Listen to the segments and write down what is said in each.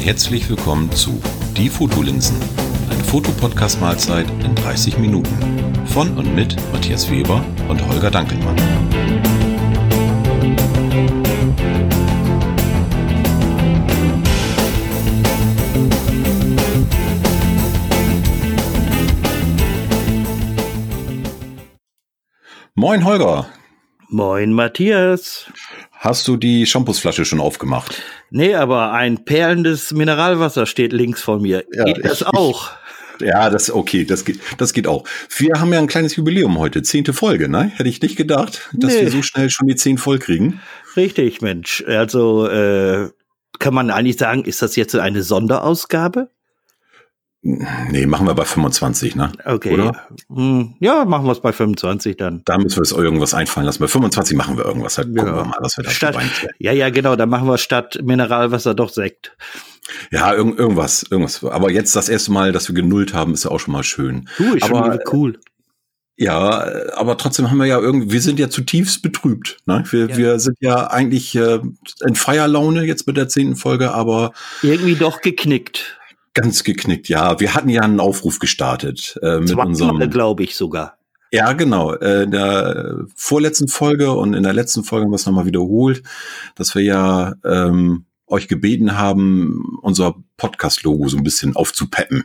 herzlich willkommen zu Die Fotolinsen, eine Fotopodcast-Mahlzeit in 30 Minuten von und mit Matthias Weber und Holger Dankelmann. Moin Holger. Moin Matthias. Hast du die Shampoosflasche schon aufgemacht? Nee, aber ein perlendes Mineralwasser steht links vor mir. Ja, geht das ich, auch? Ja, das okay, das geht, das geht auch. Wir haben ja ein kleines Jubiläum heute, zehnte Folge, ne? Hätte ich nicht gedacht, dass nee. wir so schnell schon die zehn voll kriegen. Richtig, Mensch. Also äh, kann man eigentlich sagen, ist das jetzt eine Sonderausgabe? Nee, machen wir bei 25, ne? Okay. Oder? Hm, ja, machen wir es bei 25 dann. Da müssen wir uns irgendwas einfallen lassen. Bei 25 machen wir irgendwas. Gucken ja. wir mal, was wir da statt, Ja, ja, genau. Dann machen wir statt Mineralwasser doch Sekt. Ja, irg irgendwas, irgendwas. Aber jetzt das erste Mal, dass wir genullt haben, ist ja auch schon mal schön. Du, ist aber, cool. Ja, aber trotzdem haben wir ja irgendwie, wir sind ja zutiefst betrübt. Ne? Wir, ja. wir sind ja eigentlich äh, in Feierlaune jetzt mit der zehnten Folge, aber irgendwie doch geknickt. Ganz geknickt, ja. Wir hatten ja einen Aufruf gestartet äh, mit unserem. glaube ich sogar. Ja, genau. Äh, in der vorletzten Folge und in der letzten Folge haben wir es nochmal wiederholt, dass wir ja ähm, euch gebeten haben, unser Podcast-Logo so ein bisschen aufzupeppen.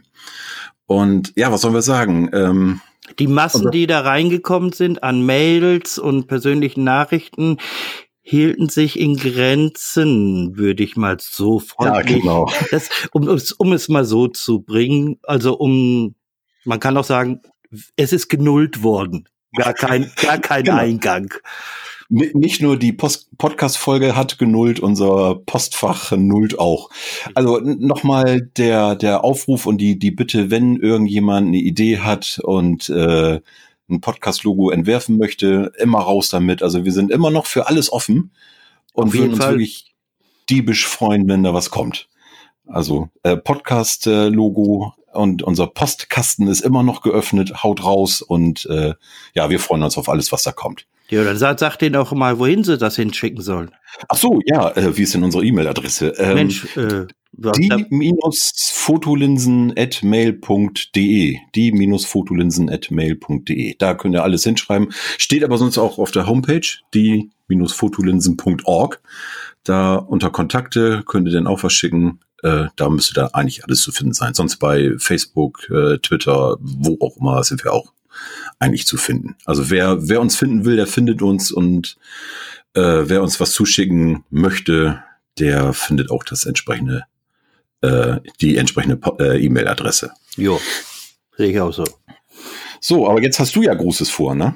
Und ja, was sollen wir sagen? Ähm, die Massen, die da reingekommen sind an Mails und persönlichen Nachrichten, hielten sich in Grenzen, würde ich mal so freundlich. Ja, genau. Das, um, um es mal so zu bringen, also um, man kann auch sagen, es ist genullt worden. Gar kein, gar kein genau. Eingang. Nicht nur die Podcast-Folge hat genullt, unser Postfach nullt auch. Also nochmal der, der Aufruf und die, die Bitte, wenn irgendjemand eine Idee hat und äh, ein Podcast-Logo entwerfen möchte, immer raus damit. Also wir sind immer noch für alles offen und würden uns wirklich diebisch freuen, wenn da was kommt. Also äh, Podcast-Logo und unser Postkasten ist immer noch geöffnet, haut raus und äh, ja, wir freuen uns auf alles, was da kommt. Ja, dann sagt, sagt denen auch mal, wohin sie das hinschicken sollen. Ach so, ja, äh, wie ist denn unsere E-Mail-Adresse? Ähm, Mensch, äh, die-fotolinsen.mail.de. Die-fotolinsen.mail.de. Da könnt ihr alles hinschreiben. Steht aber sonst auch auf der Homepage, die-fotolinsen.org. Da unter Kontakte könnt ihr dann auch was schicken. Äh, da müsste da eigentlich alles zu finden sein. Sonst bei Facebook, äh, Twitter, wo auch immer sind wir auch eigentlich zu finden. Also wer, wer uns finden will, der findet uns und äh, wer uns was zuschicken möchte, der findet auch das entsprechende äh, die entsprechende äh, E-Mail-Adresse. Jo, sehe ich auch so. So, aber jetzt hast du ja Großes vor, ne?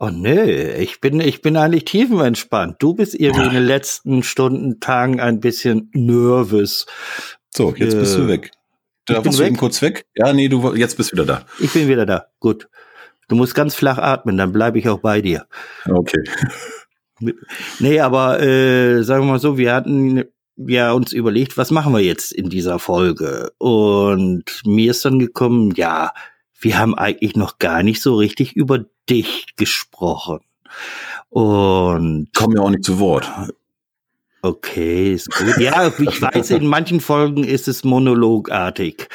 Oh nee, ich bin, ich bin eigentlich tiefenentspannt. Du bist irgendwie in den letzten Stunden, Tagen ein bisschen nervös. So, jetzt bist du äh, weg. Da warst du eben kurz weg? Ja, nee, du jetzt bist wieder da. Ich bin wieder da. Gut. Du musst ganz flach atmen, dann bleibe ich auch bei dir. Okay. Nee, aber äh, sagen wir mal so, wir hatten ja uns überlegt, was machen wir jetzt in dieser Folge? Und mir ist dann gekommen, ja, wir haben eigentlich noch gar nicht so richtig über dich gesprochen. Und kommen ja auch nicht zu Wort. Okay, ist gut. Ja, ich weiß, in manchen Folgen ist es monologartig.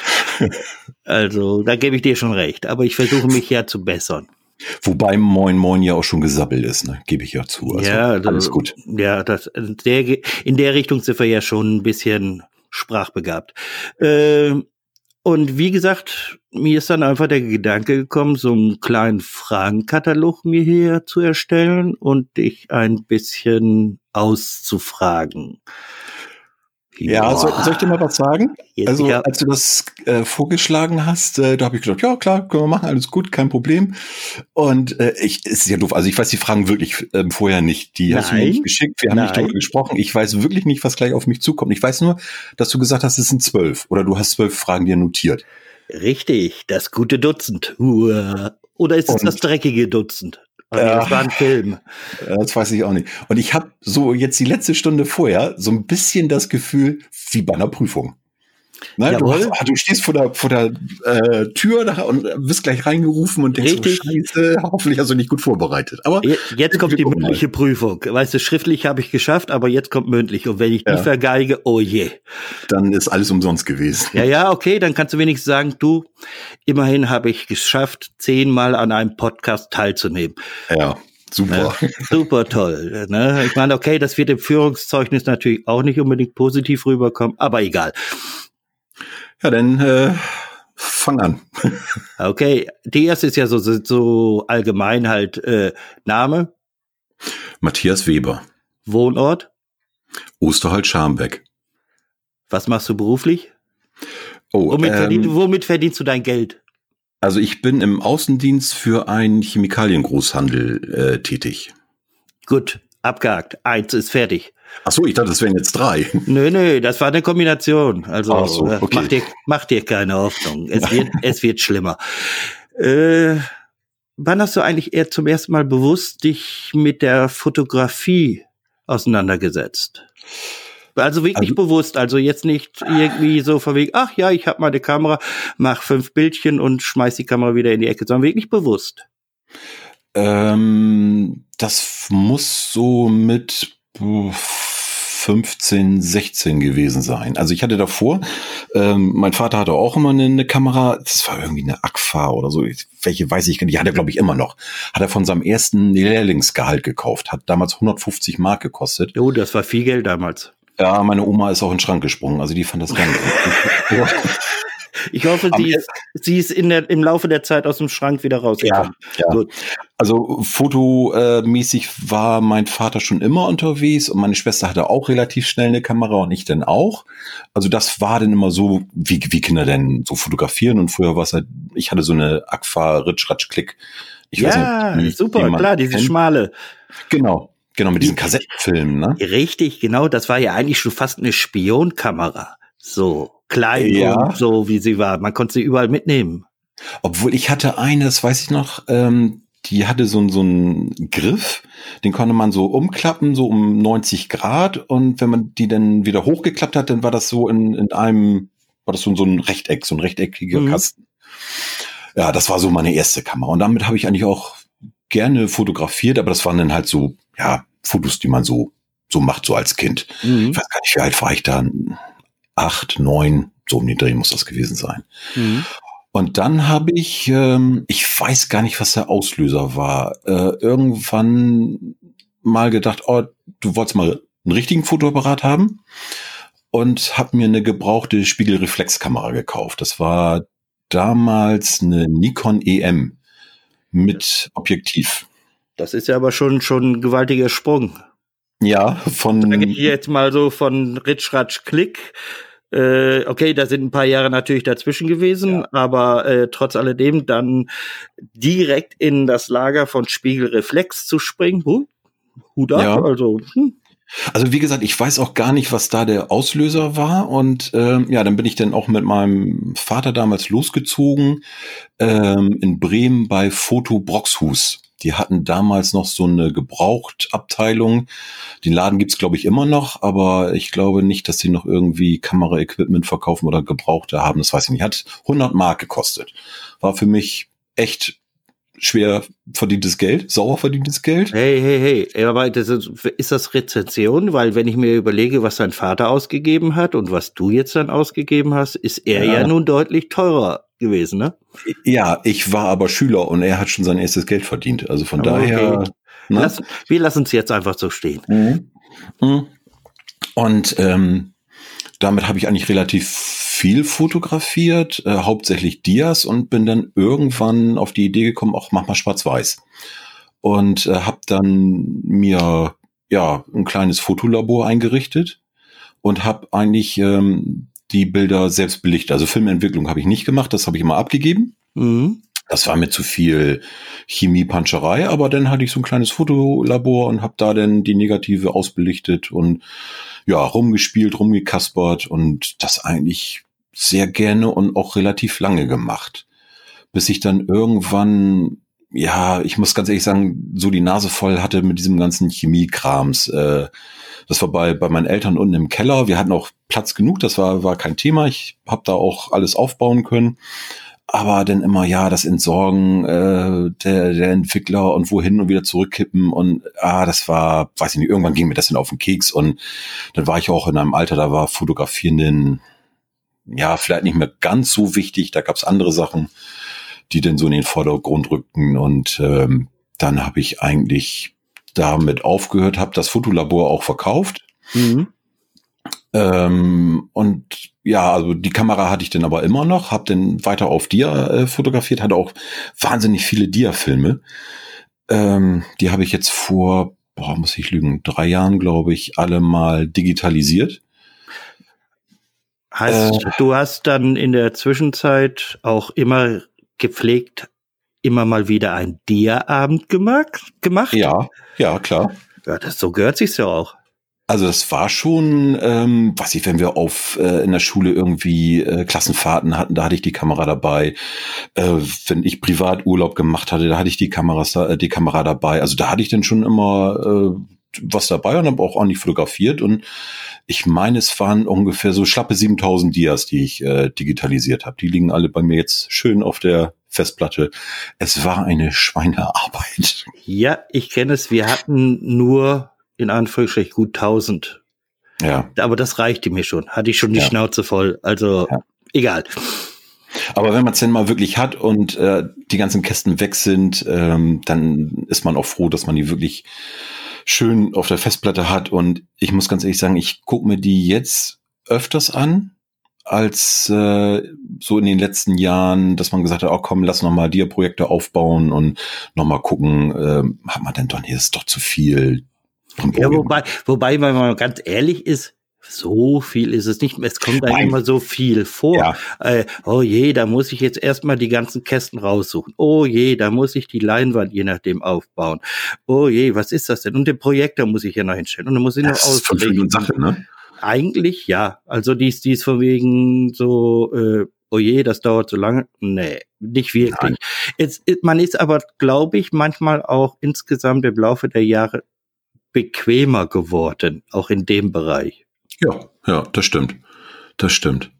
Also, da gebe ich dir schon recht. Aber ich versuche mich ja zu bessern. Wobei Moin Moin ja auch schon gesabbelt ist, ne? gebe ich ja zu. Also ja, alles gut. Ja, das, der, in der Richtung sind wir ja schon ein bisschen sprachbegabt. Äh, und wie gesagt, mir ist dann einfach der Gedanke gekommen, so einen kleinen Fragenkatalog mir hier zu erstellen und dich ein bisschen auszufragen. Ja, soll, soll ich dir mal was sagen? Jetzt, also, ja. als du das äh, vorgeschlagen hast, äh, da habe ich gedacht, ja klar, können wir machen, alles gut, kein Problem. Und äh, ich ist ja doof, also ich weiß die Fragen wirklich äh, vorher nicht. Die Nein. hast du mir nicht geschickt, wir haben Nein. nicht darüber gesprochen. Ich weiß wirklich nicht, was gleich auf mich zukommt. Ich weiß nur, dass du gesagt hast, es sind zwölf oder du hast zwölf Fragen dir notiert. Richtig, das gute Dutzend. Oder ist es Und das dreckige Dutzend? Ja, das war ein Film. Das weiß ich auch nicht. Und ich habe so jetzt die letzte Stunde vorher so ein bisschen das Gefühl wie bei einer Prüfung. Ne? Du, hast, du, stehst vor der, vor der äh, Tür da und wirst gleich reingerufen und denkst, Richtig. Scheiße, hoffentlich hast du nicht gut vorbereitet. Aber jetzt kommt die mündliche Prüfung. Weißt du, schriftlich habe ich geschafft, aber jetzt kommt mündlich. Und wenn ich ja. die vergeige, oh je. Dann ist alles umsonst gewesen. Ja, ja, okay, dann kannst du wenigstens sagen, du, immerhin habe ich geschafft, zehnmal an einem Podcast teilzunehmen. Ja. Super. Ja, super toll. Ne? Ich meine, okay, das wird im Führungszeugnis natürlich auch nicht unbedingt positiv rüberkommen, aber egal. Ja, dann äh, fang an. okay, die erste ist ja so, so allgemein halt äh, Name. Matthias Weber. Wohnort? Osterholz-Scharmbeck. Was machst du beruflich? Oh, womit, ähm, verdien, womit verdienst du dein Geld? Also ich bin im Außendienst für einen Chemikaliengroßhandel äh, tätig. Gut, abgehakt. Eins ist fertig. Ach so, ich dachte, das wären jetzt drei. Nö, nö, das war eine Kombination. Also so, äh, okay. mach, dir, mach dir keine Hoffnung. Es wird, es wird schlimmer. Äh, wann hast du eigentlich eher zum ersten Mal bewusst dich mit der Fotografie auseinandergesetzt? Also wirklich also, bewusst, also jetzt nicht irgendwie so verwegen, ach ja, ich habe mal eine Kamera, mach fünf Bildchen und schmeiß die Kamera wieder in die Ecke, sondern wirklich bewusst. Ähm, das muss so mit 15, 16 gewesen sein. Also ich hatte davor, ähm, mein Vater hatte auch immer eine, eine Kamera, das war irgendwie eine Agfa oder so, welche weiß ich, die hat er glaube ich immer noch. Hat er von seinem ersten Lehrlingsgehalt gekauft, hat damals 150 Mark gekostet. Oh, das war viel Geld damals. Ja, meine Oma ist auch in den Schrank gesprungen, also die fand das gar nicht. Ich hoffe, sie ist, sie ist in der, im Laufe der Zeit aus dem Schrank wieder rausgekommen. Ja, ja. Also fotomäßig war mein Vater schon immer unterwegs und meine Schwester hatte auch relativ schnell eine Kamera und ich dann auch. Also das war dann immer so, wie, wie Kinder denn so fotografieren und früher war es halt, ich hatte so eine Agfa Ritsch Ratsch Klick. Ich ja, nicht, super, klar, diese kennt. schmale. Genau. Genau, mit diesen Kassettenfilmen, ne? Richtig, genau. Das war ja eigentlich schon fast eine Spionkamera. So klein ja. und so, wie sie war. Man konnte sie überall mitnehmen. Obwohl ich hatte eine, das weiß ich noch, ähm, die hatte so, so einen Griff, den konnte man so umklappen, so um 90 Grad. Und wenn man die dann wieder hochgeklappt hat, dann war das so in, in einem, war das so, so ein Rechteck, so ein rechteckiger mhm. Kasten. Ja, das war so meine erste Kamera. Und damit habe ich eigentlich auch gerne fotografiert, aber das waren dann halt so, ja, Fotos, die man so, so macht, so als Kind. Mhm. Ich weiß gar nicht, wie alt war ich da? Acht, neun, so um den Dreh muss das gewesen sein. Mhm. Und dann habe ich, ähm, ich weiß gar nicht, was der Auslöser war, äh, irgendwann mal gedacht, oh, du wolltest mal einen richtigen Fotoapparat haben und habe mir eine gebrauchte Spiegelreflexkamera gekauft. Das war damals eine Nikon EM mit Objektiv. Das ist ja aber schon, schon ein gewaltiger Sprung. Ja, von. Sag ich jetzt mal so von Ritsch, Ratsch, Klick. Äh, okay, da sind ein paar Jahre natürlich dazwischen gewesen, ja. aber äh, trotz alledem dann direkt in das Lager von Spiegelreflex zu springen. Huh, Hut ab, ja. also. Hm. Also wie gesagt, ich weiß auch gar nicht, was da der Auslöser war. Und ähm, ja, dann bin ich dann auch mit meinem Vater damals losgezogen ähm, in Bremen bei Foto Broxhus. Die hatten damals noch so eine Gebrauchtabteilung. Den Laden gibt's glaube ich, immer noch, aber ich glaube nicht, dass sie noch irgendwie Kameraequipment verkaufen oder Gebrauchte haben. Das weiß ich nicht. Hat 100 Mark gekostet. War für mich echt schwer verdientes Geld, sauer verdientes Geld. Hey, hey, hey, aber das ist, ist das Rezension? Weil wenn ich mir überlege, was dein Vater ausgegeben hat und was du jetzt dann ausgegeben hast, ist er ja, ja nun deutlich teurer gewesen, ne? Ja, ich war aber Schüler und er hat schon sein erstes Geld verdient. Also von okay. daher. Ne? Lass, wir lassen es jetzt einfach so stehen. Mhm. Mhm. Und ähm, damit habe ich eigentlich relativ viel fotografiert, äh, hauptsächlich Dias und bin dann irgendwann auf die Idee gekommen, auch mach mal schwarz-weiß. Und äh, habe dann mir ja ein kleines Fotolabor eingerichtet und habe eigentlich ähm, die Bilder selbst belichtet. Also Filmentwicklung habe ich nicht gemacht, das habe ich immer abgegeben. Mhm. Das war mir zu viel Chemiepanscherei, aber dann hatte ich so ein kleines Fotolabor und habe da dann die Negative ausbelichtet und ja, rumgespielt, rumgekaspert und das eigentlich sehr gerne und auch relativ lange gemacht. Bis ich dann irgendwann, ja, ich muss ganz ehrlich sagen, so die Nase voll hatte mit diesem ganzen Chemiekrams. Äh, Das war bei, bei meinen Eltern unten im Keller. Wir hatten auch Platz genug, das war, war kein Thema. Ich habe da auch alles aufbauen können. Aber dann immer, ja, das Entsorgen äh, der, der Entwickler und wohin und wieder zurückkippen. Und ah, das war, weiß ich nicht, irgendwann ging mir das dann auf den Keks. Und dann war ich auch in einem Alter, da war Fotografieren denn, ja, vielleicht nicht mehr ganz so wichtig. Da gab's andere Sachen, die dann so in den Vordergrund rückten. Und ähm, dann habe ich eigentlich damit aufgehört, habe das Fotolabor auch verkauft. Mhm. Ähm, und ja, also die Kamera hatte ich dann aber immer noch, habe dann weiter auf Dia äh, fotografiert, hatte auch wahnsinnig viele Dia-Filme. Ähm, die habe ich jetzt vor, boah, muss ich lügen, drei Jahren, glaube ich, alle mal digitalisiert. Heißt, äh, du hast dann in der Zwischenzeit auch immer gepflegt immer mal wieder ein Dia-Abend gemacht, gemacht? Ja, ja, klar. Ja, das, so gehört sich's ja auch. Also das war schon, ähm, was ich, wenn wir auf äh, in der Schule irgendwie äh, Klassenfahrten hatten, da hatte ich die Kamera dabei. Äh, wenn ich privat Urlaub gemacht hatte, da hatte ich die Kameras, äh, die Kamera dabei. Also da hatte ich dann schon immer äh, was dabei und habe auch ordentlich fotografiert. Und ich meine, es waren ungefähr so schlappe 7000 Dias, die ich äh, digitalisiert habe. Die liegen alle bei mir jetzt schön auf der Festplatte. Es war eine Schweinearbeit. Ja, ich kenne es. Wir hatten nur in Anführungsstrichen gut 1000. Ja. Aber das reichte mir schon. Hatte ich schon die ja. Schnauze voll. Also ja. egal. Aber wenn man es denn mal wirklich hat und äh, die ganzen Kästen weg sind, ähm, dann ist man auch froh, dass man die wirklich schön auf der Festplatte hat. Und ich muss ganz ehrlich sagen, ich gucke mir die jetzt öfters an, als äh, so in den letzten Jahren, dass man gesagt hat, oh komm, lass noch mal Dia-Projekte aufbauen und noch mal gucken, äh, hat man denn doch, hier ist doch zu viel. Ja, wobei, wobei, wenn man ganz ehrlich ist, so viel ist es nicht. Es kommt einem immer so viel vor. Ja. Äh, oh je, da muss ich jetzt erstmal die ganzen Kästen raussuchen. Oh je, da muss ich die Leinwand je nachdem aufbauen. Oh je, was ist das denn? Und den Projektor muss ich ja noch hinstellen. Und dann muss ich das noch auslegen. Sache, ne? Eigentlich ja. Also dies, dies von wegen so, äh, oh je, das dauert so lange. Nee, nicht wirklich. Jetzt, man ist aber, glaube ich, manchmal auch insgesamt im Laufe der Jahre bequemer geworden, auch in dem Bereich. Ja, ja, das stimmt. Das stimmt.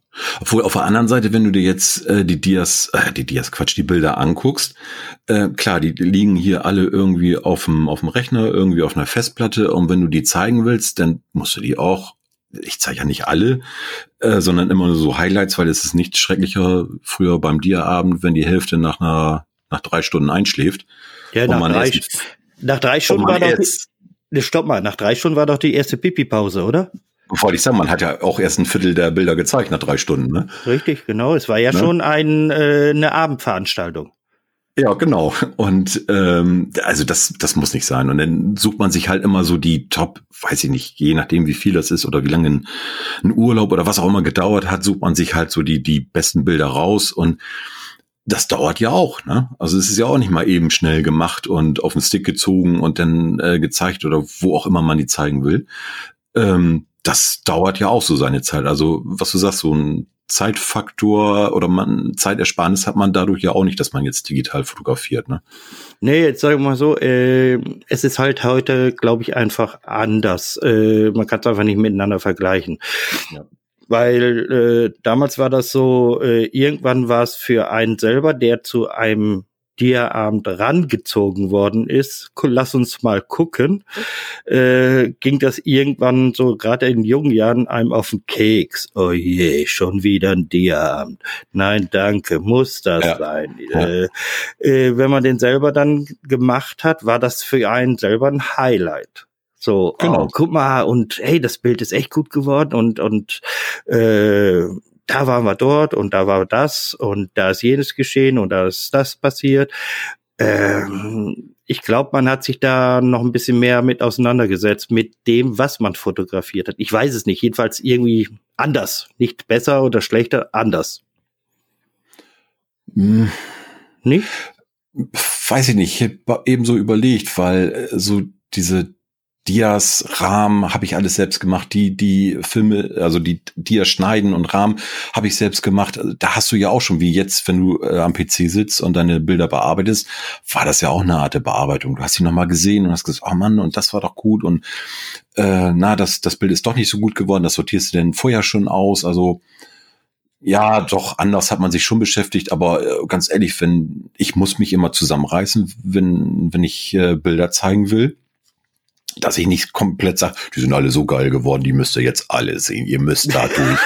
Obwohl auf der anderen Seite, wenn du dir jetzt äh, die Dias, äh, die Dias, Quatsch, die Bilder anguckst, äh, klar, die liegen hier alle irgendwie auf dem auf dem Rechner, irgendwie auf einer Festplatte. Und wenn du die zeigen willst, dann musst du die auch. Ich zeige ja nicht alle, äh, sondern immer nur so Highlights, weil es ist nichts schrecklicher früher beim Dia-Abend, wenn die Hälfte nach einer nach drei Stunden einschläft. Ja, nach drei, erst, nach drei Stunden war doch Ne, stopp mal, nach drei Stunden war doch die erste Pipi-Pause, oder? Wollte ich sagen, man hat ja auch erst ein Viertel der Bilder gezeigt nach drei Stunden, ne? Richtig, genau. Es war ja ne? schon ein, äh, eine Abendveranstaltung. Ja, genau. Und ähm, also das, das muss nicht sein. Und dann sucht man sich halt immer so die Top, weiß ich nicht, je nachdem wie viel das ist oder wie lange ein, ein Urlaub oder was auch immer gedauert hat, sucht man sich halt so die die besten Bilder raus und das dauert ja auch, ne? Also es ist ja auch nicht mal eben schnell gemacht und auf den Stick gezogen und dann äh, gezeigt oder wo auch immer man die zeigen will. Ähm, das dauert ja auch so seine Zeit. Also was du sagst, so ein Zeitfaktor oder man Zeitersparnis hat man dadurch ja auch nicht, dass man jetzt digital fotografiert, ne? Nee, jetzt sagen wir mal so, äh, es ist halt heute, glaube ich, einfach anders. Äh, man kann es einfach nicht miteinander vergleichen. Ja weil äh, damals war das so, äh, irgendwann war es für einen selber, der zu einem Dia-Abend rangezogen worden ist, lass uns mal gucken, äh, ging das irgendwann so gerade in jungen Jahren einem auf den Keks. Oh je, schon wieder ein Dia-Abend. Nein, danke, muss das ja. sein. Äh, äh, wenn man den selber dann gemacht hat, war das für einen selber ein Highlight. So, genau. oh, guck mal, und hey, das Bild ist echt gut geworden und, und äh, da waren wir dort und da war das und da ist jenes geschehen und da ist das passiert. Ähm, ich glaube, man hat sich da noch ein bisschen mehr mit auseinandergesetzt, mit dem, was man fotografiert hat. Ich weiß es nicht, jedenfalls irgendwie anders. Nicht besser oder schlechter, anders. Hm. Nicht? Weiß ich nicht. Ich habe ebenso überlegt, weil äh, so diese Dias, Rahmen habe ich alles selbst gemacht. Die, die Filme, also die Dias schneiden und Rahmen habe ich selbst gemacht. Da hast du ja auch schon, wie jetzt, wenn du äh, am PC sitzt und deine Bilder bearbeitest, war das ja auch eine Art der Bearbeitung. Du hast sie nochmal gesehen und hast gesagt, oh Mann, und das war doch gut und äh, na, das, das Bild ist doch nicht so gut geworden, das sortierst du denn vorher schon aus. Also ja, doch, anders hat man sich schon beschäftigt, aber äh, ganz ehrlich, wenn ich muss mich immer zusammenreißen, wenn, wenn ich äh, Bilder zeigen will dass ich nicht komplett sage, die sind alle so geil geworden, die müsst ihr jetzt alle sehen, ihr müsst da durch.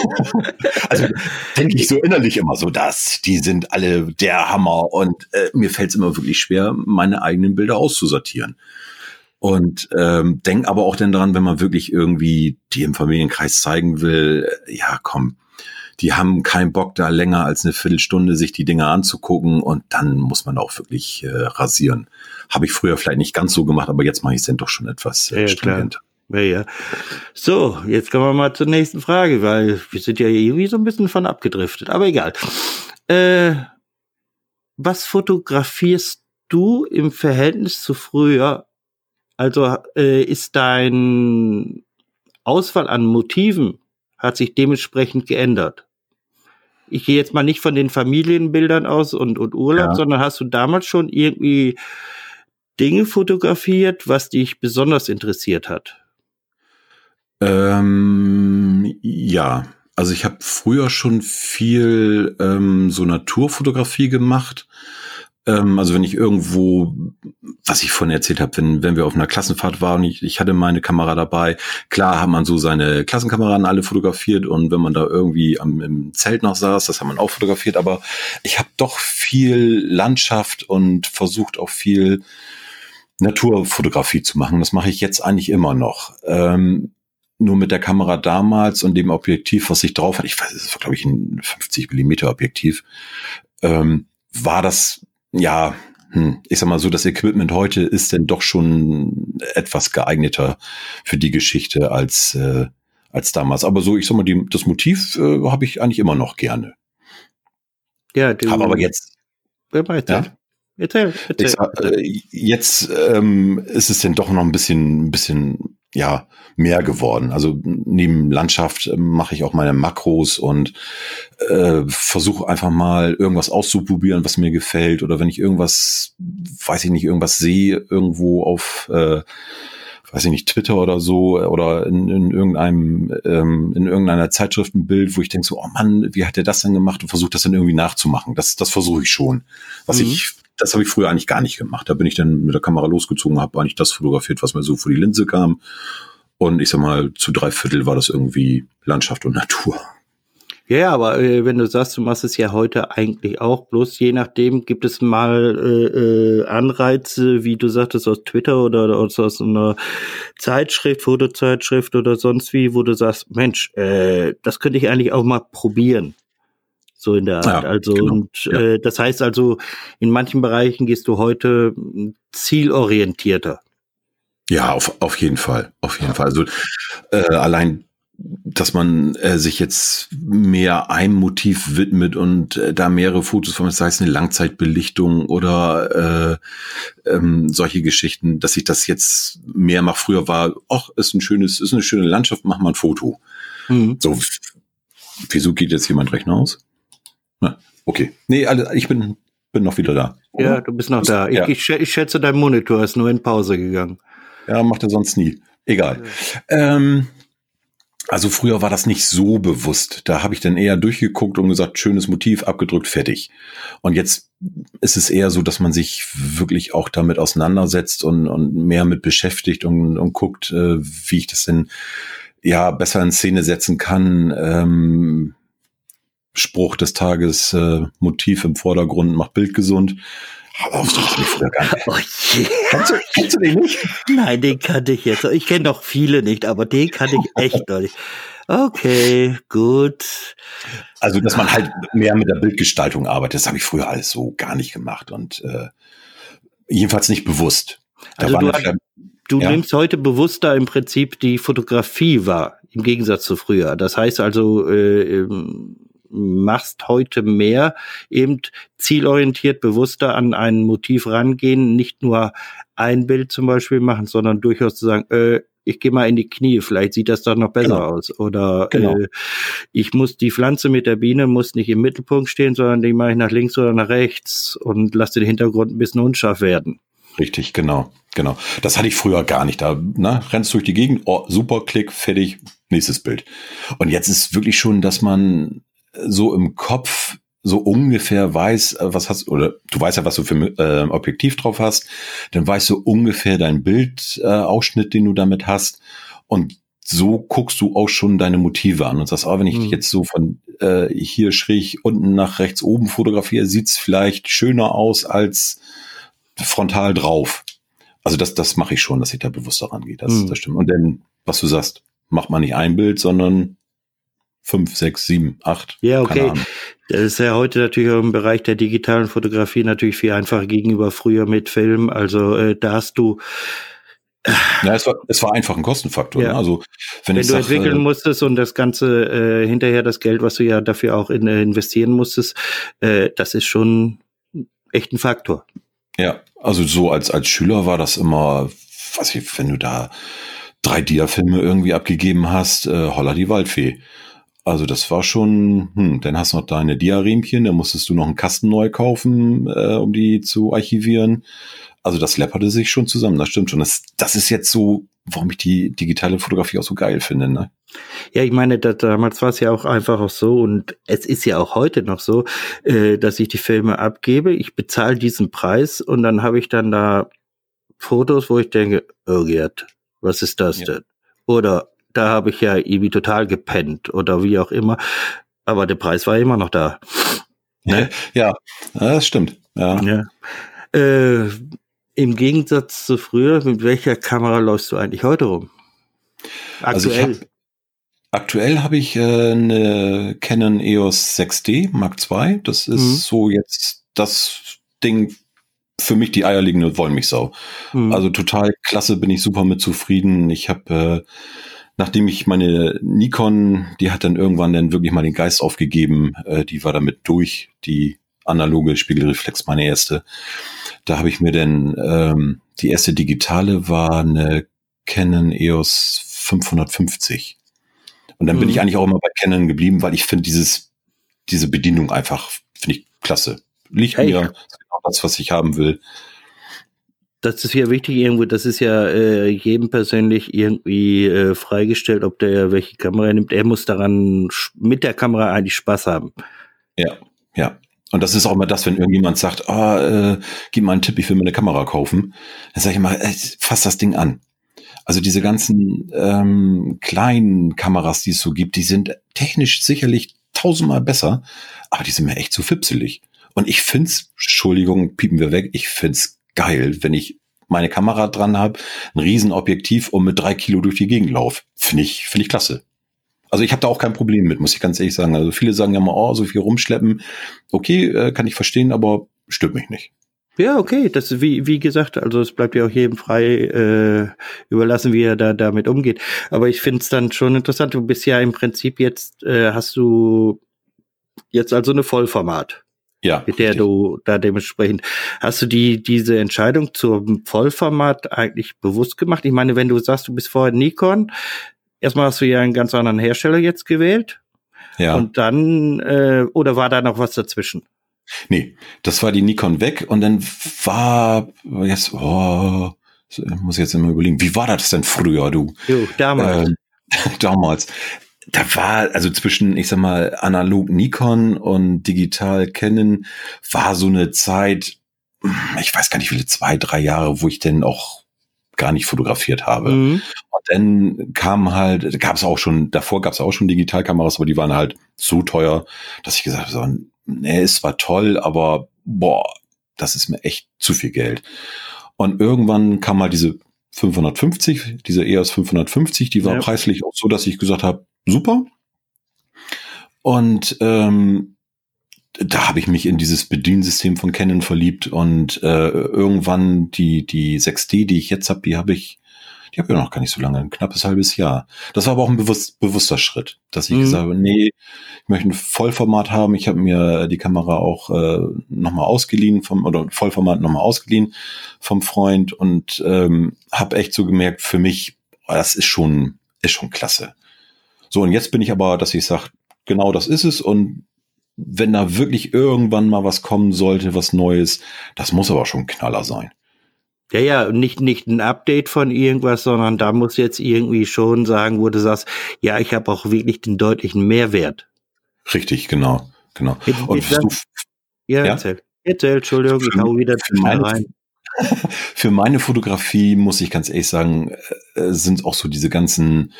also denke ich so innerlich immer so, dass die sind alle der Hammer und äh, mir fällt es immer wirklich schwer, meine eigenen Bilder auszusortieren. Und ähm, denk aber auch dann daran, wenn man wirklich irgendwie die im Familienkreis zeigen will, äh, ja komm, die haben keinen Bock da länger als eine Viertelstunde sich die Dinge anzugucken und dann muss man auch wirklich äh, rasieren. Habe ich früher vielleicht nicht ganz so gemacht, aber jetzt mache ich es dann doch schon etwas äh, ja, stringent. Ja, ja. So, jetzt kommen wir mal zur nächsten Frage, weil wir sind ja irgendwie so ein bisschen von abgedriftet, aber egal. Äh, was fotografierst du im Verhältnis zu früher? Also äh, ist dein Auswahl an Motiven hat sich dementsprechend geändert? Ich gehe jetzt mal nicht von den Familienbildern aus und, und Urlaub, ja. sondern hast du damals schon irgendwie Dinge fotografiert, was dich besonders interessiert hat? Ähm, ja, also ich habe früher schon viel ähm, so Naturfotografie gemacht. Ähm, also wenn ich irgendwo, was ich vorhin erzählt habe, wenn, wenn wir auf einer Klassenfahrt waren, ich, ich hatte meine Kamera dabei, klar hat man so seine Klassenkameraden alle fotografiert und wenn man da irgendwie am, im Zelt noch saß, das hat man auch fotografiert, aber ich habe doch viel Landschaft und versucht auch viel Naturfotografie zu machen. Das mache ich jetzt eigentlich immer noch. Ähm, nur mit der Kamera damals und dem Objektiv, was ich drauf hatte, ich weiß, es war glaube ich ein 50 Millimeter Objektiv, ähm, war das ja, hm, ich sag mal so, das Equipment heute ist denn doch schon etwas geeigneter für die Geschichte als äh, als damals. Aber so, ich sag mal, die, das Motiv äh, habe ich eigentlich immer noch gerne. Ja, du. Hab aber jetzt. Wer weiß ja? Erzähl, erzähl. Sag, äh, jetzt ähm, ist es denn doch noch ein bisschen, ein bisschen ja mehr geworden. Also neben Landschaft äh, mache ich auch meine Makros und äh, versuche einfach mal irgendwas auszuprobieren, was mir gefällt. Oder wenn ich irgendwas, weiß ich nicht, irgendwas sehe irgendwo auf äh, weiß ich nicht, Twitter oder so oder in, in irgendeinem, ähm, in irgendeiner Zeitschrift ein Bild, wo ich denke so, oh Mann, wie hat der das denn gemacht und versuche das dann irgendwie nachzumachen. Das, das versuche ich schon. Was mhm. ich, das habe ich früher eigentlich gar nicht gemacht. Da bin ich dann mit der Kamera losgezogen, habe eigentlich das fotografiert, was mir so vor die Linse kam. Und ich sag mal, zu drei Viertel war das irgendwie Landschaft und Natur. Ja, aber äh, wenn du sagst, du machst es ja heute eigentlich auch, bloß je nachdem gibt es mal äh, äh, Anreize, wie du sagtest, aus Twitter oder aus, aus einer Zeitschrift, Fotozeitschrift oder sonst wie, wo du sagst, Mensch, äh, das könnte ich eigentlich auch mal probieren. So in der Art. Ja, also, genau. und ja. äh, das heißt also, in manchen Bereichen gehst du heute zielorientierter. Ja, auf, auf jeden Fall. Auf jeden Fall. Also äh, allein dass man äh, sich jetzt mehr einem Motiv widmet und äh, da mehrere Fotos von, sei es eine Langzeitbelichtung oder äh, ähm, solche Geschichten, dass ich das jetzt mehr mache. Früher war, ach, ist ein schönes, ist eine schöne Landschaft, mach mal ein Foto. Mhm. So, wieso geht jetzt jemand Rechner aus? Okay. Nee, alle, ich bin, bin noch wieder da. Oder? Ja, du bist noch da. Ja. Ich, ich, ich, schätze, dein Monitor ist nur in Pause gegangen. Ja, macht er sonst nie. Egal. Ja. Ähm, also früher war das nicht so bewusst. Da habe ich dann eher durchgeguckt und gesagt, schönes Motiv, abgedrückt, fertig. Und jetzt ist es eher so, dass man sich wirklich auch damit auseinandersetzt und, und mehr mit beschäftigt und, und guckt, äh, wie ich das denn ja besser in Szene setzen kann. Ähm, Spruch des Tages, äh, Motiv im Vordergrund macht Bild gesund. Nicht. Oh je. Kennst du, kennst du den nicht? Nein, den kannte ich jetzt. Ich kenne doch viele nicht, aber den kannte ich echt noch nicht. Okay, gut. Also, dass man halt mehr mit der Bildgestaltung arbeitet, das habe ich früher alles so gar nicht gemacht und äh, jedenfalls nicht bewusst. Da also du, hat, du ja? nimmst heute bewusster im Prinzip die Fotografie wahr, im Gegensatz zu früher. Das heißt also, äh, machst heute mehr eben zielorientiert, bewusster an ein Motiv rangehen, nicht nur ein Bild zum Beispiel machen, sondern durchaus zu sagen, äh, ich gehe mal in die Knie, vielleicht sieht das dann noch besser genau. aus. Oder genau. äh, ich muss die Pflanze mit der Biene muss nicht im Mittelpunkt stehen, sondern die mache ich nach links oder nach rechts und lasse den Hintergrund ein bisschen unscharf werden. Richtig, genau, genau. Das hatte ich früher gar nicht. Da ne, rennst durch die Gegend, oh, super, Klick, fertig, nächstes Bild. Und jetzt ist wirklich schon, dass man so im Kopf so ungefähr weiß, äh, was hast oder du weißt ja, was du für äh, Objektiv drauf hast, dann weißt du ungefähr dein Bildausschnitt, äh, den du damit hast und so guckst du auch schon deine Motive an und sagst, ah, wenn ich mhm. jetzt so von äh, hier schräg unten nach rechts oben fotografiere, sieht's vielleicht schöner aus als frontal drauf. Also das, das mache ich schon, dass ich da bewusst daran gehe. Das, mhm. das stimmt. Und dann, was du sagst, macht man nicht ein Bild, sondern fünf, sechs, sieben, acht. Ja, okay. Das ist ja heute natürlich auch im Bereich der digitalen Fotografie natürlich viel einfacher gegenüber früher mit Film. Also äh, da hast du äh, ja, es war, es war einfach ein Kostenfaktor. Ja. Ne? Also wenn, wenn du sag, entwickeln äh, musstest und das ganze äh, hinterher das Geld, was du ja dafür auch in, äh, investieren musstest, äh, das ist schon echt ein Faktor. Ja, also so als als Schüler war das immer, was ich, wenn du da drei Dia-Filme irgendwie abgegeben hast, äh, holla die Waldfee. Also das war schon, hm, dann hast du noch deine Diaremchen, dann musstest du noch einen Kasten neu kaufen, äh, um die zu archivieren. Also das läpperte sich schon zusammen, das stimmt schon. Das, das ist jetzt so, warum ich die digitale Fotografie auch so geil finde. Ne? Ja, ich meine, da, damals war es ja auch einfach auch so und es ist ja auch heute noch so, äh, dass ich die Filme abgebe, ich bezahle diesen Preis und dann habe ich dann da Fotos, wo ich denke, oh Gerd, was ist das ja. denn? Oder da habe ich ja irgendwie total gepennt oder wie auch immer. Aber der Preis war immer noch da. Ne? Ja, das stimmt. Ja. ja. Äh, Im Gegensatz zu früher, mit welcher Kamera läufst du eigentlich heute rum? Also aktuell. Also aktuell habe ich äh, eine Canon EOS 6D Mark II. Das ist mhm. so jetzt das Ding für mich die eierlegende Wollmilchsau. Mhm. Also total klasse, bin ich super mit zufrieden. Ich habe äh, nachdem ich meine Nikon, die hat dann irgendwann dann wirklich mal den Geist aufgegeben, äh, die war damit durch, die analoge Spiegelreflex, meine erste. Da habe ich mir dann, ähm, die erste digitale war eine Canon EOS 550. Und dann mhm. bin ich eigentlich auch immer bei Canon geblieben, weil ich finde dieses, diese Bedienung einfach, finde ich klasse. Liegt hey. mir, genau das, was ich haben will das ist ja wichtig irgendwo, das ist ja äh, jedem persönlich irgendwie äh, freigestellt, ob der welche Kamera nimmt. Er muss daran mit der Kamera eigentlich Spaß haben. Ja, ja. Und das ist auch immer das, wenn irgendjemand sagt, oh, äh, gib mal einen Tipp, ich will mir eine Kamera kaufen. Dann sage ich immer, äh, fass das Ding an. Also diese ganzen ähm, kleinen Kameras, die es so gibt, die sind technisch sicherlich tausendmal besser, aber die sind mir echt zu fipselig. Und ich find's, Entschuldigung, piepen wir weg, ich find's geil, wenn ich meine Kamera dran habe, ein Riesenobjektiv und mit drei Kilo durch die Gegend laufe. Finde ich, finde ich klasse. Also ich habe da auch kein Problem mit, muss ich ganz ehrlich sagen. Also viele sagen ja mal, oh, so viel rumschleppen. Okay, äh, kann ich verstehen, aber stört mich nicht. Ja, okay, das ist wie, wie gesagt, also es bleibt ja auch jedem frei äh, überlassen, wie er da damit umgeht. Aber ich finde es dann schon interessant, du bist ja im Prinzip jetzt, äh, hast du jetzt also eine Vollformat. Ja. Mit der richtig. du da dementsprechend. Hast du die, diese Entscheidung zum Vollformat eigentlich bewusst gemacht? Ich meine, wenn du sagst, du bist vorher Nikon, erstmal hast du ja einen ganz anderen Hersteller jetzt gewählt. Ja. Und dann, äh, oder war da noch was dazwischen? Nee, das war die Nikon weg und dann war jetzt, oh, muss ich jetzt immer überlegen, wie war das denn früher, du? Jo, damals. Ähm, damals da war, also zwischen, ich sag mal, analog Nikon und digital Canon war so eine Zeit, ich weiß gar nicht, viele zwei, drei Jahre, wo ich denn auch gar nicht fotografiert habe. Mhm. Und dann kam halt, gab es auch schon, davor gab es auch schon Digitalkameras, aber die waren halt so teuer, dass ich gesagt habe, so, nee, es war toll, aber boah, das ist mir echt zu viel Geld. Und irgendwann kam mal diese 550, diese EOS 550, die war ja. preislich auch so, dass ich gesagt habe, super. Und ähm, da habe ich mich in dieses Bediensystem von Canon verliebt und äh, irgendwann die die 6D, die ich jetzt habe, die habe ich, Die habe ich noch gar nicht so lange, ein knappes halbes Jahr. Das war aber auch ein bewusst, bewusster Schritt, dass ich mhm. gesagt habe, nee, ich möchte ein Vollformat haben. Ich habe mir die Kamera auch äh, nochmal ausgeliehen vom, oder Vollformat nochmal ausgeliehen vom Freund und ähm, habe echt so gemerkt, für mich, das ist schon, ist schon klasse. So, und jetzt bin ich aber, dass ich sage, genau das ist es und wenn da wirklich irgendwann mal was kommen sollte, was Neues, das muss aber schon ein Knaller sein. Ja, ja, nicht, nicht ein Update von irgendwas, sondern da muss jetzt irgendwie schon sagen, wo du sagst, ja, ich habe auch wirklich den deutlichen Mehrwert. Richtig, genau, genau. Mit, Und mit du, ja, ja, erzähl. Erzähl, Entschuldigung, ich hau wieder für meine, rein. Für meine Fotografie, muss ich ganz ehrlich sagen, äh, sind auch so diese ganzen,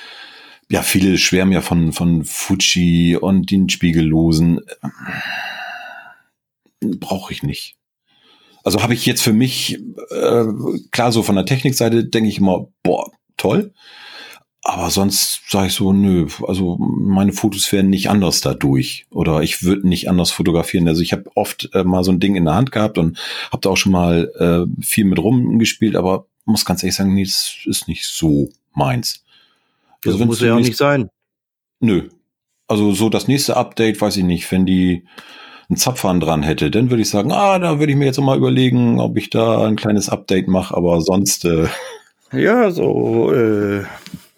ja, viele schwärmen ja von, von Fuji und den Spiegellosen. Brauche ich nicht. Also habe ich jetzt für mich, äh, klar, so von der Technikseite denke ich immer, boah, toll. Aber sonst sage ich so, nö, also meine Fotos werden nicht anders dadurch oder ich würde nicht anders fotografieren. Also ich habe oft äh, mal so ein Ding in der Hand gehabt und habe da auch schon mal äh, viel mit rumgespielt, aber muss ganz ehrlich sagen, nee, das ist nicht so meins. Also das muss ja auch nicht sein. Nö. Also so das nächste Update, weiß ich nicht, wenn die einen Zapfhahn dran hätte, dann würde ich sagen, ah, da würde ich mir jetzt mal überlegen, ob ich da ein kleines Update mache, aber sonst. Äh ja, so, äh,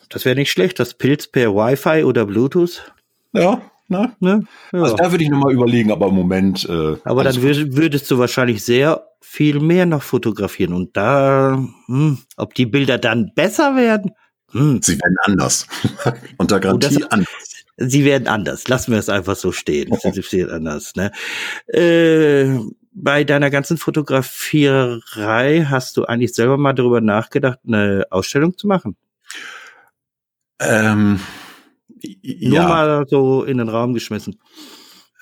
das wäre nicht schlecht, das Pilz per Wi-Fi oder Bluetooth. Ja, ne? ne? Ja. Also da würde ich nochmal überlegen, aber im Moment. Äh, aber dann würd, würdest du wahrscheinlich sehr viel mehr noch fotografieren und da, hm, ob die Bilder dann besser werden? Hm. Sie werden anders. Unter Garantie oh, das, anders sie werden anders. Lassen wir es einfach so stehen. sie werden anders. Ne? Äh, bei deiner ganzen Fotografierei hast du eigentlich selber mal darüber nachgedacht, eine Ausstellung zu machen? Ähm, Nur ja. mal so in den Raum geschmissen.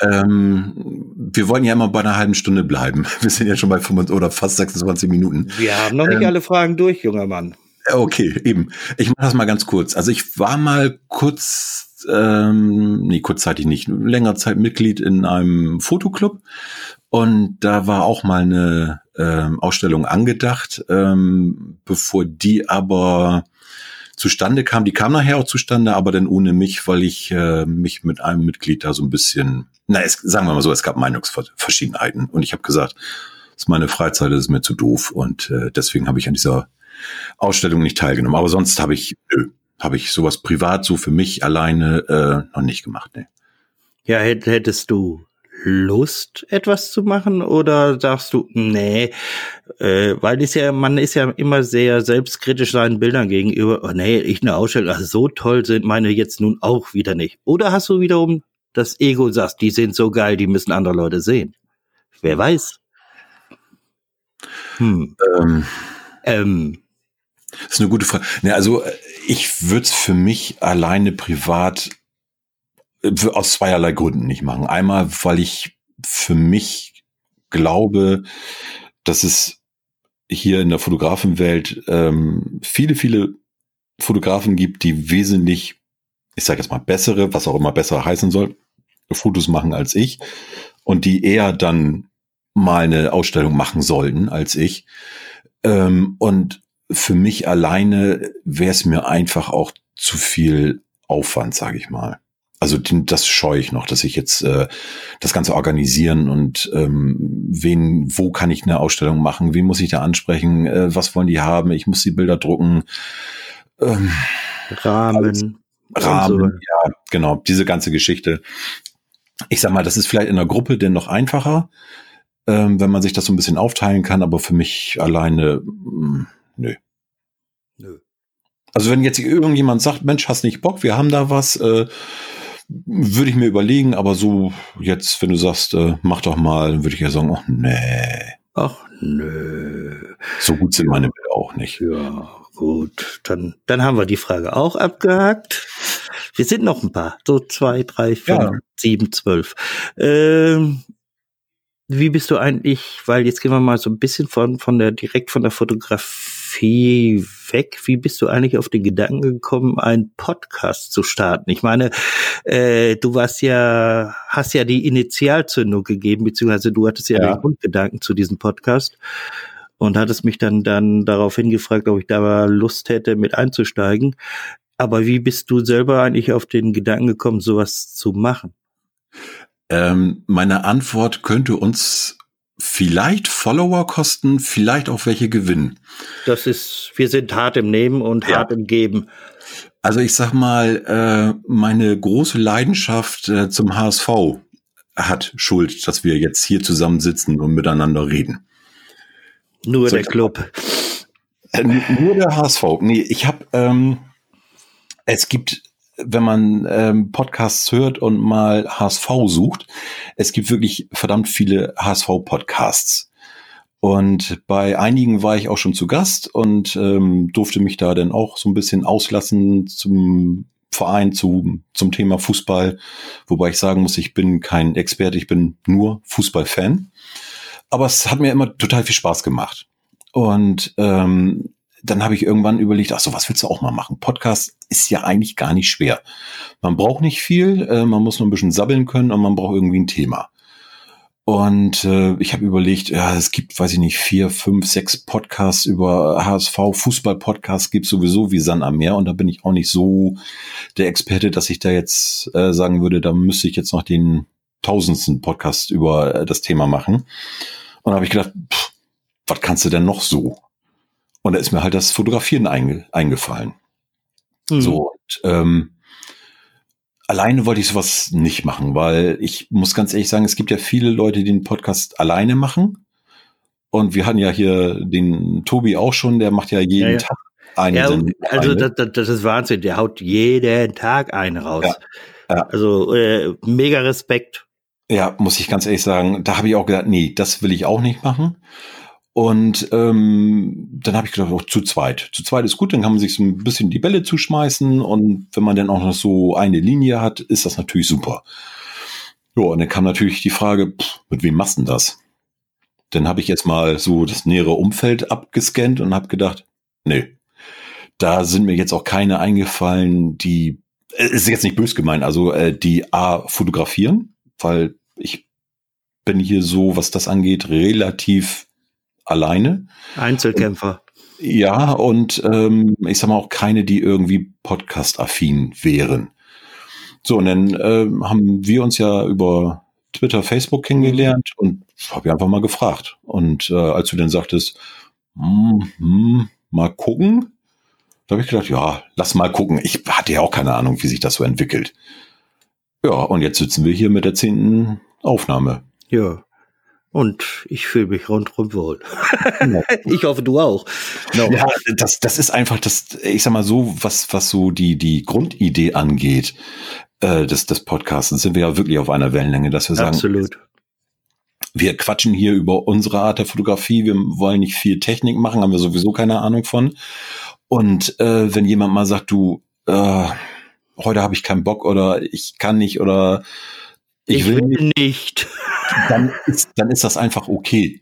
Ähm, wir wollen ja immer bei einer halben Stunde bleiben. Wir sind ja schon bei 25 oder fast 26 Minuten. Wir haben noch nicht ähm, alle Fragen durch, junger Mann. Okay, eben. Ich mache das mal ganz kurz. Also ich war mal kurz ähm, nee, kurzzeitig nicht, länger Zeit Mitglied in einem Fotoclub. Und da war auch mal eine ähm, Ausstellung angedacht, ähm, bevor die aber zustande kam. Die kam nachher auch zustande, aber dann ohne mich, weil ich äh, mich mit einem Mitglied da so ein bisschen, na, es, sagen wir mal so, es gab Meinungsverschiedenheiten. Und ich habe gesagt, es ist meine Freizeit, das ist mir zu doof. Und äh, deswegen habe ich an dieser Ausstellung nicht teilgenommen. Aber sonst habe ich, nö, habe ich sowas privat so für mich alleine äh, noch nicht gemacht. Nee. Ja, hättest du Lust, etwas zu machen oder sagst du, nee, äh, weil ist ja, man ist ja immer sehr selbstkritisch seinen Bildern gegenüber, oh nee, ich eine Ausstellung, also so toll sind meine jetzt nun auch wieder nicht. Oder hast du wiederum das Ego, sagst, die sind so geil, die müssen andere Leute sehen. Wer weiß. Hm. Ähm. Ähm. Das ist eine gute Frage. Ne, also ich würde es für mich alleine privat äh, aus zweierlei Gründen nicht machen. Einmal, weil ich für mich glaube, dass es hier in der Fotografenwelt ähm, viele, viele Fotografen gibt, die wesentlich, ich sage jetzt mal, bessere, was auch immer besser heißen soll, Fotos machen als ich und die eher dann mal eine Ausstellung machen sollten als ich. Ähm, und für mich alleine wäre es mir einfach auch zu viel Aufwand, sage ich mal. Also das scheue ich noch, dass ich jetzt äh, das Ganze organisieren und ähm, wen, wo kann ich eine Ausstellung machen, wen muss ich da ansprechen, äh, was wollen die haben, ich muss die Bilder drucken. Ähm, Rahmen. Rahmen, so. ja, genau, diese ganze Geschichte. Ich sag mal, das ist vielleicht in der Gruppe denn noch einfacher, ähm, wenn man sich das so ein bisschen aufteilen kann, aber für mich alleine. Mh, mm, Nö. Nö. Also wenn jetzt irgendjemand sagt, Mensch, hast nicht Bock, wir haben da was, äh, würde ich mir überlegen, aber so jetzt, wenn du sagst, äh, mach doch mal, würde ich ja sagen, ach nee. Ach nö. So gut sind meine Bilder auch nicht. Ja, gut. Dann, dann haben wir die Frage auch abgehakt. Wir sind noch ein paar. So zwei, drei, fünf, ja. sieben, zwölf. Ähm, wie bist du eigentlich, weil jetzt gehen wir mal so ein bisschen von, von der, direkt von der Fotografie weg. Wie bist du eigentlich auf den Gedanken gekommen, einen Podcast zu starten? Ich meine, äh, du warst ja, hast ja die Initialzündung gegeben, beziehungsweise du hattest ja, ja. den Grundgedanken zu diesem Podcast. und hattest mich dann, dann darauf hingefragt, ob ich da Lust hätte, mit einzusteigen. Aber wie bist du selber eigentlich auf den Gedanken gekommen, sowas zu machen? Ähm, meine Antwort könnte uns vielleicht Follower kosten, vielleicht auch welche gewinnen. Das ist, wir sind hart im Nehmen und ja. hart im Geben. Also ich sag mal, äh, meine große Leidenschaft äh, zum HSV hat Schuld, dass wir jetzt hier zusammensitzen und miteinander reden. Nur so, der Club. Äh, nur der HSV. Nee, ich habe, ähm, es gibt wenn man ähm, Podcasts hört und mal HSV sucht, es gibt wirklich verdammt viele HSV-Podcasts. Und bei einigen war ich auch schon zu Gast und ähm, durfte mich da dann auch so ein bisschen auslassen zum Verein, zu, zum Thema Fußball. Wobei ich sagen muss, ich bin kein Experte, ich bin nur Fußballfan. Aber es hat mir immer total viel Spaß gemacht. Und ähm, dann habe ich irgendwann überlegt, ach so, was willst du auch mal machen? Podcast ist ja eigentlich gar nicht schwer. Man braucht nicht viel, äh, man muss nur ein bisschen sabbeln können und man braucht irgendwie ein Thema. Und äh, ich habe überlegt, ja, es gibt, weiß ich nicht, vier, fünf, sechs Podcasts über HSV, Fußball-Podcasts gibt sowieso wie Sand am Meer. Und da bin ich auch nicht so der Experte, dass ich da jetzt äh, sagen würde, da müsste ich jetzt noch den tausendsten Podcast über äh, das Thema machen. Und da habe ich gedacht, pff, was kannst du denn noch so? Und da ist mir halt das Fotografieren einge eingefallen. Mhm. So, und, ähm, alleine wollte ich sowas nicht machen, weil ich muss ganz ehrlich sagen, es gibt ja viele Leute, die den Podcast alleine machen. Und wir hatten ja hier den Tobi auch schon, der macht ja jeden ja, ja. Tag einen. Ja, also das, das, ist Wahnsinn, der haut jeden Tag einen raus. Ja. Also äh, mega Respekt. Ja, muss ich ganz ehrlich sagen, da habe ich auch gedacht, nee, das will ich auch nicht machen. Und ähm, dann habe ich gedacht, auch zu zweit. Zu zweit ist gut, dann kann man sich so ein bisschen die Bälle zuschmeißen und wenn man dann auch noch so eine Linie hat, ist das natürlich super. Ja, und dann kam natürlich die Frage, pff, mit wem machst du das? Dann habe ich jetzt mal so das nähere Umfeld abgescannt und habe gedacht, nee, da sind mir jetzt auch keine eingefallen, die, äh, ist jetzt nicht bös gemeint, also äh, die A fotografieren, weil ich bin hier so, was das angeht, relativ alleine. Einzelkämpfer. Ja, und ähm, ich sag mal auch keine, die irgendwie Podcast-affin wären. So, und dann ähm, haben wir uns ja über Twitter, Facebook kennengelernt und habe ich einfach mal gefragt. Und äh, als du dann sagtest, mm, mm, mal gucken, da habe ich gedacht, ja, lass mal gucken. Ich hatte ja auch keine Ahnung, wie sich das so entwickelt. Ja, und jetzt sitzen wir hier mit der zehnten Aufnahme. Ja. Und ich fühle mich rundherum wohl. Ich hoffe, du auch. No. Ja, das, das ist einfach das, ich sag mal so, was, was so die, die Grundidee angeht, äh, des, des Podcasts, sind wir ja wirklich auf einer Wellenlänge, dass wir sagen, Absolut. wir quatschen hier über unsere Art der Fotografie, wir wollen nicht viel Technik machen, haben wir sowieso keine Ahnung von. Und äh, wenn jemand mal sagt, du, äh, heute habe ich keinen Bock oder ich kann nicht oder ich, ich will, will nicht dann ist, dann ist das einfach okay.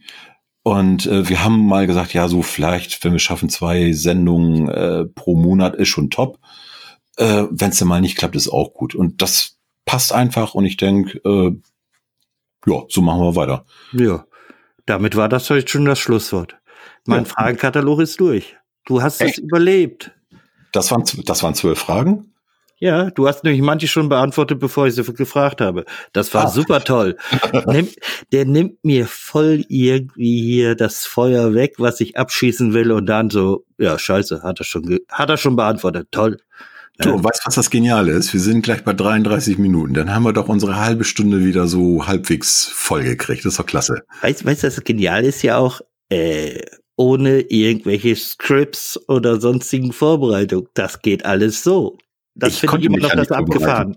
Und äh, wir haben mal gesagt, ja, so vielleicht, wenn wir schaffen, zwei Sendungen äh, pro Monat, ist schon top. Äh, wenn es dann mal nicht klappt, ist auch gut. Und das passt einfach und ich denke, äh, ja, so machen wir weiter. Ja, damit war das heute schon das Schlusswort. Mein ja. Fragenkatalog ist durch. Du hast Echt? es überlebt. Das waren, das waren zwölf Fragen? Ja, du hast nämlich manche schon beantwortet, bevor ich sie gefragt habe. Das war ah. super toll. Nimm, der nimmt mir voll irgendwie hier das Feuer weg, was ich abschießen will und dann so, ja, scheiße, hat er schon, hat er schon beantwortet. Toll. Du, ja. weißt was das Geniale ist? Wir sind gleich bei 33 Minuten. Dann haben wir doch unsere halbe Stunde wieder so halbwegs voll gekriegt. Das ist doch klasse. Weißt, weißt du, das Geniale ist ja auch, äh, ohne irgendwelche Scripts oder sonstigen Vorbereitung. Das geht alles so. Das finde ich immer noch das abgefahren.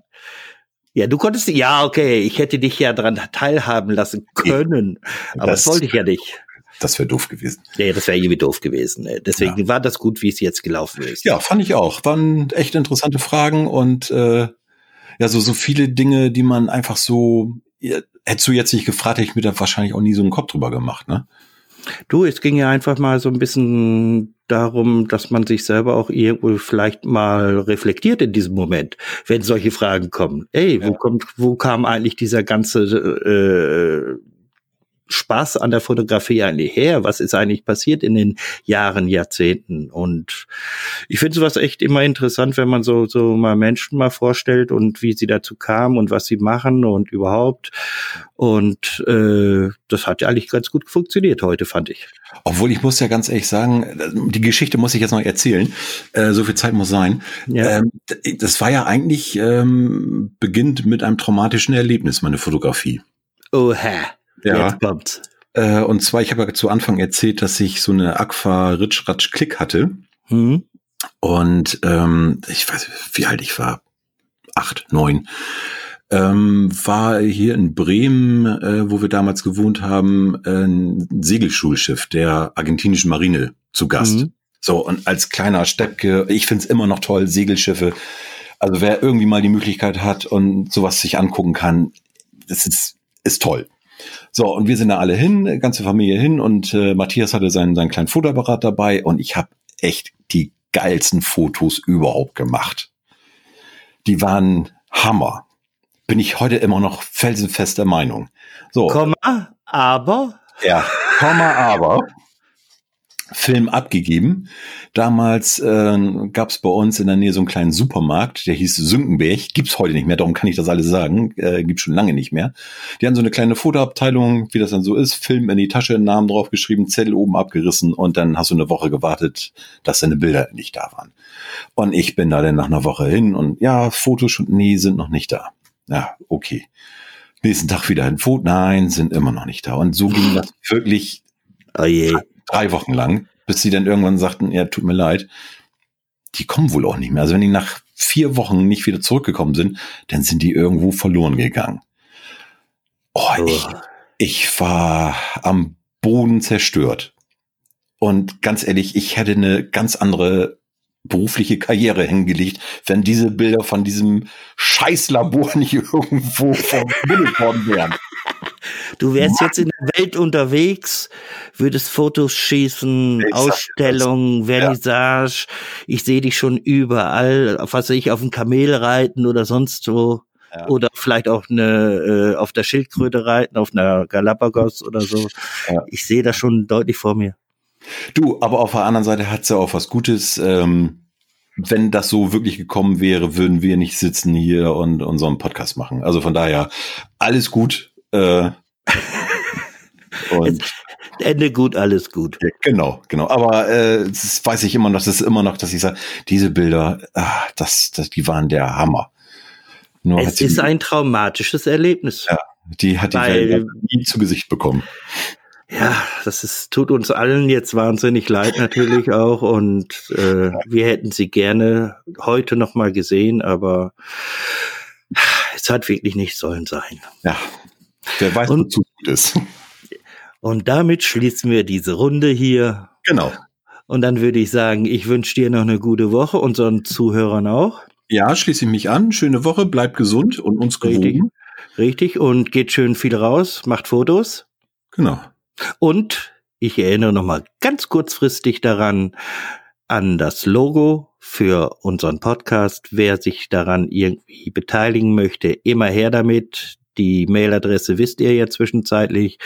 Ja, du konntest, ja, okay, ich hätte dich ja daran teilhaben lassen können, aber das, das wollte ich ja nicht. Das wäre doof gewesen. Ja, das wäre irgendwie doof gewesen. Ne? Deswegen ja. war das gut, wie es jetzt gelaufen ist. Ja, fand ich auch. Waren echt interessante Fragen und äh, ja, so, so viele Dinge, die man einfach so, hättest du jetzt nicht gefragt, hätte ich mir da wahrscheinlich auch nie so einen Kopf drüber gemacht, ne? Du, es ging ja einfach mal so ein bisschen darum, dass man sich selber auch irgendwo vielleicht mal reflektiert in diesem Moment, wenn solche Fragen kommen. Ey, wo ja. kommt, wo kam eigentlich dieser ganze äh, Spaß an der Fotografie eigentlich her? Was ist eigentlich passiert in den Jahren, Jahrzehnten? Und ich finde sowas echt immer interessant, wenn man so, so mal Menschen mal vorstellt und wie sie dazu kamen und was sie machen und überhaupt. Und äh, das hat ja eigentlich ganz gut funktioniert heute, fand ich. Obwohl ich muss ja ganz ehrlich sagen, die Geschichte muss ich jetzt noch erzählen. Äh, so viel Zeit muss sein. Ja. Ähm, das war ja eigentlich ähm, beginnt mit einem traumatischen Erlebnis, meine Fotografie. Oha. Ja. Jetzt kommt's. Äh, und zwar, ich habe ja zu Anfang erzählt, dass ich so eine Aqua Ritsch Ratsch Klick hatte. Mhm. Und ähm, ich weiß, wie alt ich war. Acht, neun. Ähm, war hier in Bremen, äh, wo wir damals gewohnt haben, ein Segelschulschiff der argentinischen Marine zu Gast. Mhm. So, und als kleiner Steppke, ich find's immer noch toll, Segelschiffe. Also wer irgendwie mal die Möglichkeit hat und sowas sich angucken kann, das ist, ist toll. So, und wir sind da alle hin, ganze Familie hin und äh, Matthias hatte seinen, seinen kleinen Fotoapparat dabei und ich habe echt die geilsten Fotos überhaupt gemacht. Die waren Hammer. Bin ich heute immer noch felsenfester Meinung. So. Komma, aber. Ja, Komma, aber. Film abgegeben. Damals äh, gab es bei uns in der Nähe so einen kleinen Supermarkt, der hieß Sünkenberg. Gibt's heute nicht mehr, darum kann ich das alles sagen. Äh, gibt's schon lange nicht mehr. Die haben so eine kleine Fotoabteilung, wie das dann so ist. Film in die Tasche, Namen draufgeschrieben, Zettel oben abgerissen und dann hast du eine Woche gewartet, dass deine Bilder nicht da waren. Und ich bin da dann nach einer Woche hin und ja, Fotos schon, nee, sind noch nicht da. Ja, okay. Nächsten Tag wieder ein Foto, nein, sind immer noch nicht da. Und so ging das wirklich oh je drei Wochen lang, bis sie dann irgendwann sagten, ja, tut mir leid, die kommen wohl auch nicht mehr. Also wenn die nach vier Wochen nicht wieder zurückgekommen sind, dann sind die irgendwo verloren gegangen. Oh. Ich, ich war am Boden zerstört. Und ganz ehrlich, ich hätte eine ganz andere berufliche Karriere hingelegt, wenn diese Bilder von diesem Scheißlabor nicht irgendwo verwendet worden wären. Du wärst Mann. jetzt in der Welt unterwegs, würdest Fotos schießen, Exakt. Ausstellungen, Vernissage. Ja. Ich sehe dich schon überall, was weiß ich, auf dem Kamel reiten oder sonst wo. Ja. Oder vielleicht auch eine äh, auf der Schildkröte reiten, auf einer Galapagos oder so. Ja. Ich sehe das schon deutlich vor mir. Du, aber auf der anderen Seite hat es ja auch was Gutes. Ähm, wenn das so wirklich gekommen wäre, würden wir nicht sitzen hier und unseren Podcast machen. Also von daher alles gut. Äh, und Ende gut, alles gut. Genau, genau. Aber äh, das weiß ich immer noch, das ist immer noch, dass ich sage, diese Bilder, ah, das, das, die waren der Hammer. Nur es ist ein traumatisches Erlebnis. Ja, die hat die Welt nie zu Gesicht bekommen. Ja, das ist, tut uns allen jetzt wahnsinnig leid natürlich auch und äh, wir hätten sie gerne heute noch mal gesehen, aber es hat wirklich nicht sollen sein. Ja, wer weiß, und, wozu gut ist. Und damit schließen wir diese Runde hier. Genau. Und dann würde ich sagen, ich wünsche dir noch eine gute Woche, unseren Zuhörern auch. Ja, schließe ich mich an. Schöne Woche, bleibt gesund und uns gewogen. Richtig, richtig und geht schön viel raus, macht Fotos. Genau. Und ich erinnere noch mal ganz kurzfristig daran, an das Logo für unseren Podcast. Wer sich daran irgendwie beteiligen möchte, immer her damit. Die Mailadresse wisst ihr ja zwischenzeitlich.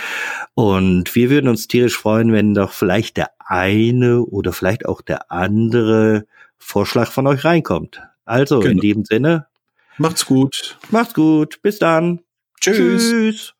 Und wir würden uns tierisch freuen, wenn doch vielleicht der eine oder vielleicht auch der andere Vorschlag von euch reinkommt. Also genau. in diesem Sinne. Macht's gut. Macht's gut. Bis dann. Tschüss. Tschüss.